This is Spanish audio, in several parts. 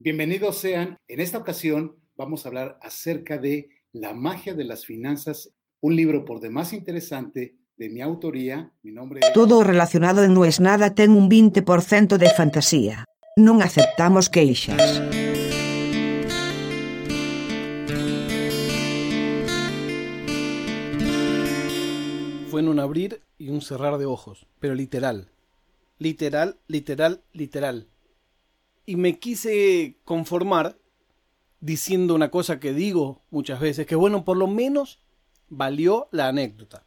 Bienvenidos sean. En esta ocasión vamos a hablar acerca de La magia de las finanzas, un libro por demás interesante de mi autoría. Mi nombre es... Todo relacionado en No es nada ten un 20% de fantasía. Non aceptamos queixas. Fue en un abrir y un cerrar de ojos, pero literal. Literal, literal, literal. Y me quise conformar diciendo una cosa que digo muchas veces, que bueno, por lo menos valió la anécdota.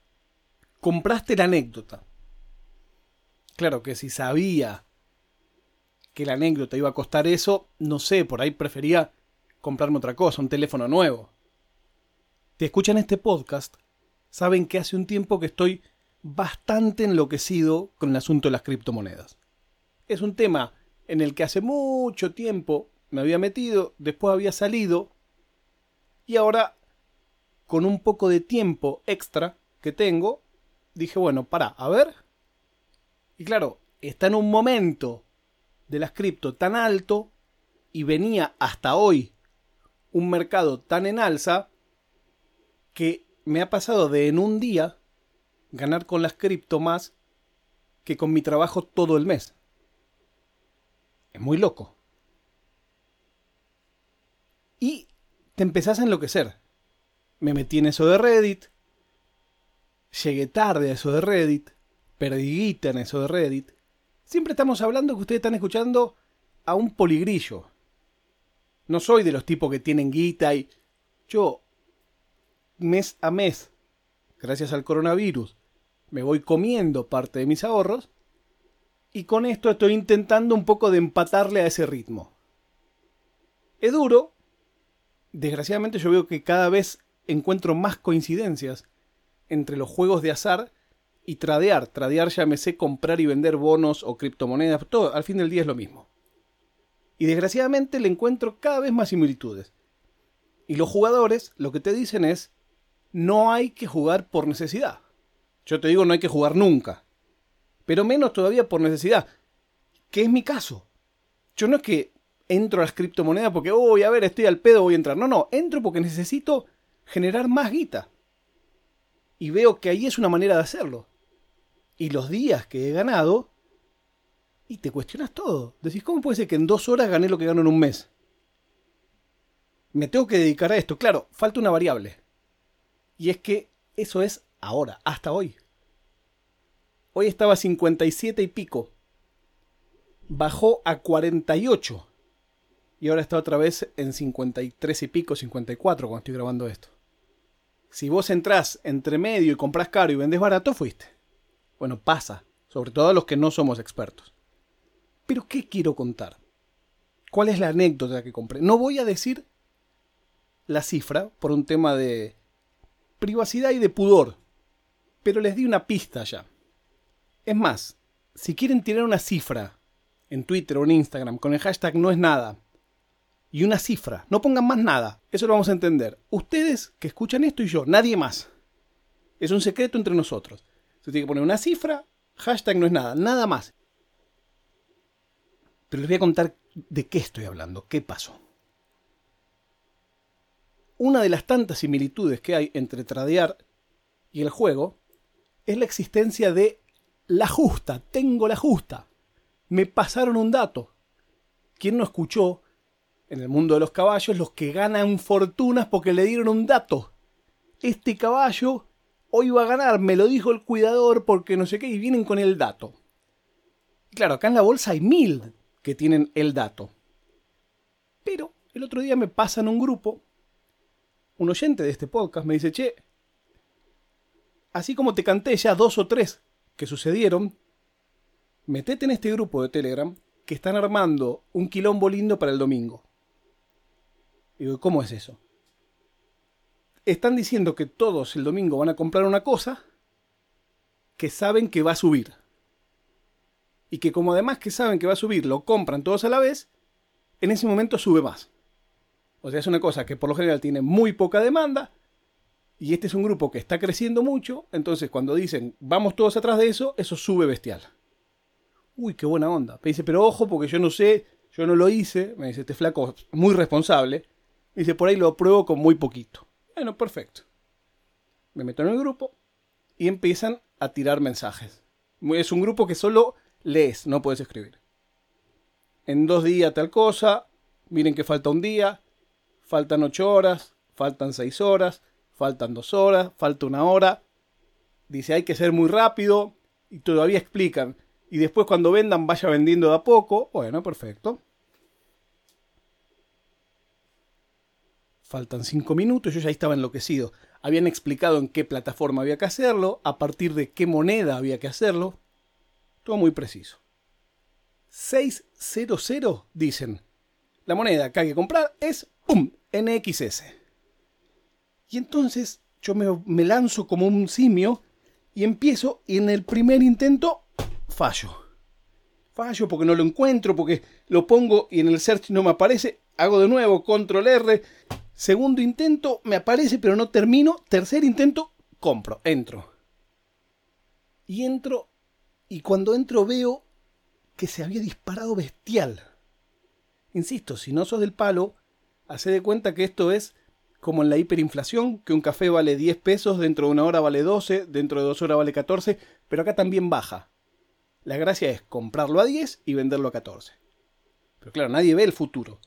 Compraste la anécdota. Claro que si sabía que la anécdota iba a costar eso, no sé, por ahí prefería comprarme otra cosa, un teléfono nuevo. Te escuchan este podcast, saben que hace un tiempo que estoy bastante enloquecido con el asunto de las criptomonedas. Es un tema en el que hace mucho tiempo me había metido, después había salido, y ahora, con un poco de tiempo extra que tengo, dije, bueno, para, a ver. Y claro, está en un momento de las cripto tan alto y venía hasta hoy un mercado tan en alza que me ha pasado de en un día ganar con las cripto más que con mi trabajo todo el mes. Es muy loco. Y te empezás a enloquecer. Me metí en eso de Reddit. Llegué tarde a eso de Reddit. Perdí guita en eso de Reddit. Siempre estamos hablando que ustedes están escuchando a un poligrillo. No soy de los tipos que tienen guita y... Yo, mes a mes, gracias al coronavirus, me voy comiendo parte de mis ahorros y con esto estoy intentando un poco de empatarle a ese ritmo. Es duro. Desgraciadamente yo veo que cada vez encuentro más coincidencias entre los juegos de azar y tradear. Tradear llámese comprar y vender bonos o criptomonedas. Todo, al fin del día es lo mismo. Y desgraciadamente le encuentro cada vez más similitudes. Y los jugadores lo que te dicen es, no hay que jugar por necesidad. Yo te digo, no hay que jugar nunca pero menos todavía por necesidad, que es mi caso. Yo no es que entro a las criptomonedas porque, uy, a ver, estoy al pedo, voy a entrar. No, no, entro porque necesito generar más guita. Y veo que ahí es una manera de hacerlo. Y los días que he ganado, y te cuestionas todo. Decís, ¿cómo puede ser que en dos horas gané lo que gano en un mes? Me tengo que dedicar a esto. Claro, falta una variable. Y es que eso es ahora, hasta hoy. Hoy estaba a 57 y pico. Bajó a 48. Y ahora está otra vez en 53 y pico, 54 cuando estoy grabando esto. Si vos entrás entre medio y compras caro y vendes barato, fuiste. Bueno, pasa. Sobre todo a los que no somos expertos. Pero ¿qué quiero contar? ¿Cuál es la anécdota que compré? No voy a decir la cifra por un tema de privacidad y de pudor. Pero les di una pista ya. Es más, si quieren tirar una cifra en Twitter o en Instagram con el hashtag no es nada y una cifra, no pongan más nada, eso lo vamos a entender. Ustedes que escuchan esto y yo, nadie más. Es un secreto entre nosotros. Se tiene que poner una cifra, hashtag no es nada, nada más. Pero les voy a contar de qué estoy hablando, qué pasó. Una de las tantas similitudes que hay entre tradear y el juego es la existencia de la justa, tengo la justa. Me pasaron un dato. ¿Quién no escuchó en el mundo de los caballos los que ganan fortunas porque le dieron un dato? Este caballo hoy va a ganar, me lo dijo el cuidador porque no sé qué, y vienen con el dato. Claro, acá en la bolsa hay mil que tienen el dato. Pero el otro día me pasan un grupo, un oyente de este podcast me dice, che, así como te canté ya dos o tres que sucedieron, metete en este grupo de Telegram que están armando un quilombo lindo para el domingo. Y digo, ¿cómo es eso? Están diciendo que todos el domingo van a comprar una cosa que saben que va a subir. Y que como además que saben que va a subir, lo compran todos a la vez, en ese momento sube más. O sea, es una cosa que por lo general tiene muy poca demanda, y este es un grupo que está creciendo mucho, entonces cuando dicen vamos todos atrás de eso, eso sube bestial. Uy, qué buena onda. Me dice, pero ojo, porque yo no sé Yo no lo hice, me dice, este flaco es muy responsable. Me dice, por ahí lo apruebo con muy poquito. Bueno, perfecto. Me meto en el grupo y empiezan a tirar mensajes. Es un grupo que solo lees, no puedes escribir. En dos días tal cosa, miren que falta un día, faltan ocho horas, faltan seis horas, faltan dos horas, falta una hora. Dice, hay que ser muy rápido y todavía explican. Y después cuando vendan vaya vendiendo de a poco. Bueno, perfecto. Faltan cinco minutos, yo ya estaba enloquecido. Habían explicado en qué plataforma había que hacerlo, a partir de qué moneda había que hacerlo. Todo muy preciso. 600 dicen. La moneda que hay que comprar es ¡pum! NXS. Y entonces yo me, lanzo como un simio y empiezo y en el primer intento fallo. Fallo porque no lo encuentro, porque lo pongo y en el search no me aparece. Hago de nuevo, control R. Segundo intento, me aparece pero no termino. Tercer intento, compro, entro. Y entro y cuando entro veo que se había disparado bestial. Insisto, si no sos del palo, hace de cuenta que esto es como en la hiperinflación, que un café vale 10 pesos, dentro de una hora vale 12, dentro de dos horas vale 14, pero acá también baja. La gracia es comprarlo a 10 y venderlo a 14. Pero claro, nadie ve el futuro.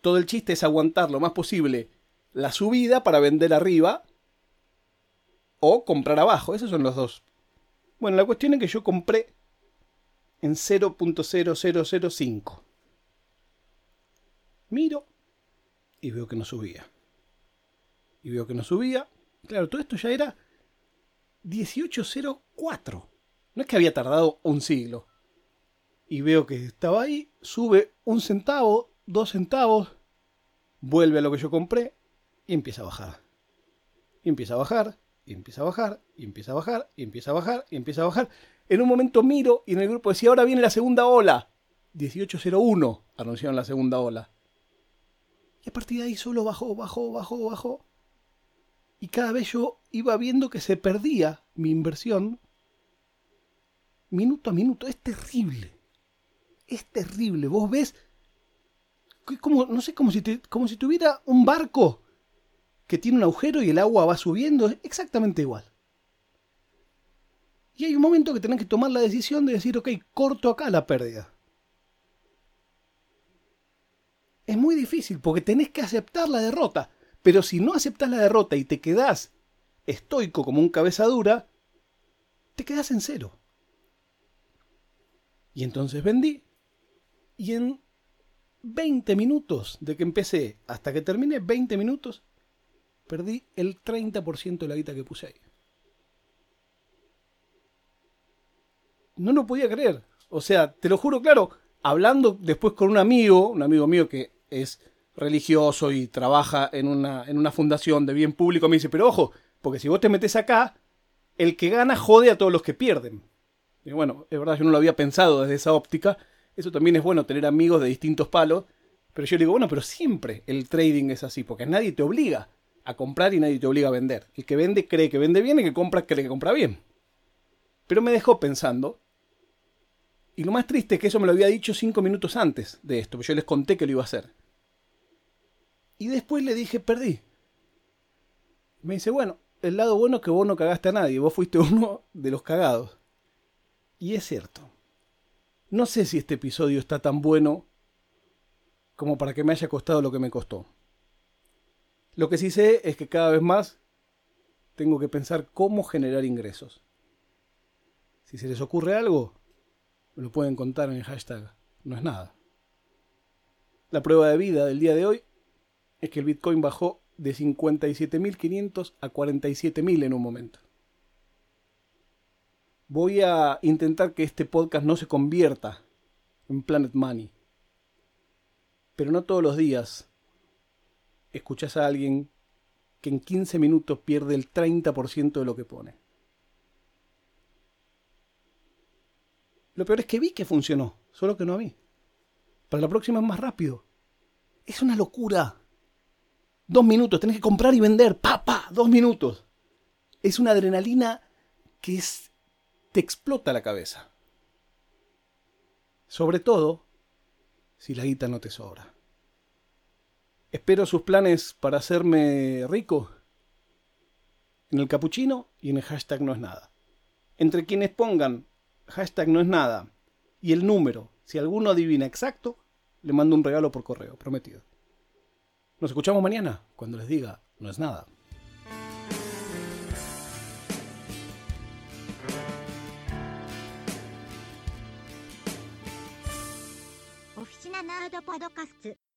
Todo el chiste es aguantar lo más posible la subida para vender arriba o comprar abajo. Esos son los dos. Bueno, la cuestión es que yo compré en 0.0005. Miro y veo que no subía y veo que no subía. Claro, todo esto ya era 1804. No es que había tardado un siglo. Y veo que estaba ahí, sube un centavo, dos centavos, vuelve a lo que yo compré y empieza a bajar. Y empieza a bajar, y empieza a bajar, y empieza a bajar, y empieza a bajar, y empieza a bajar. En un momento miro y en el grupo decía, ahora viene la segunda ola. 1801 anunciaron la segunda ola. Y a partir de ahí solo bajó, bajó, bajó, bajó y cada vez yo iba viendo que se perdía mi inversión minuto a minuto. Es terrible. Es terrible. Vos ves, como, no sé, como si, como si tuviera un barco que tiene un agujero y el agua va subiendo. Es exactamente igual. Y hay un momento que tenés que tomar la decisión de decir, ok, corto acá la pérdida. Es muy difícil porque tenés que aceptar la derrota. Pero si no aceptas la derrota y te quedás estoico como un cabeza dura, te quedás en cero. Y entonces vendí. Y en 20 minutos de que empecé hasta que terminé, 20 minutos, perdí el 30% de la guita que puse ahí. No lo podía creer. O sea, te lo juro claro, hablando después con un amigo, un amigo mío que es religioso y trabaja en una, en una fundación de bien público, me dice, pero ojo, porque si vos te metes acá, el que gana jode a todos los que pierden. Y bueno, es verdad, yo no lo había pensado desde esa óptica. Eso también es bueno, tener amigos de distintos palos. Pero yo le digo, bueno, pero siempre el trading es así, porque nadie te obliga a comprar y nadie te obliga a vender. El que vende cree que vende bien y el que compra cree que compra bien. Pero me dejó pensando. Y lo más triste es que eso me lo había dicho cinco minutos antes de esto, porque yo les conté que lo iba a hacer. Y después le dije, perdí. Me dice, bueno, el lado bueno es que vos no cagaste a nadie, vos fuiste uno de los cagados. Y es cierto. No sé si este episodio está tan bueno como para que me haya costado lo que me costó. Lo que sí sé es que cada vez más tengo que pensar cómo generar ingresos. Si se les ocurre algo, lo pueden contar en el hashtag. No es nada. La prueba de vida del día de hoy es que el Bitcoin bajó de 57.500 a 47.000 en un momento. Voy a intentar que este podcast no se convierta en Planet Money. Pero no todos los días escuchas a alguien que en 15 minutos pierde el 30% de lo que pone. Lo peor es que vi que funcionó, solo que no a mí. Para la próxima es más rápido. Es una locura. Dos minutos, tenés que comprar y vender. Pa, pa, dos minutos. Es una adrenalina que es, te explota la cabeza. Sobre todo si la guita no te sobra. Espero sus planes para hacerme rico en el capuchino y en el hashtag no es nada. Entre quienes pongan hashtag no es nada y el número, si alguno adivina exacto, le mando un regalo por correo, prometido. Nos escuchamos mañana cuando les diga, no es nada. Oficina Podcast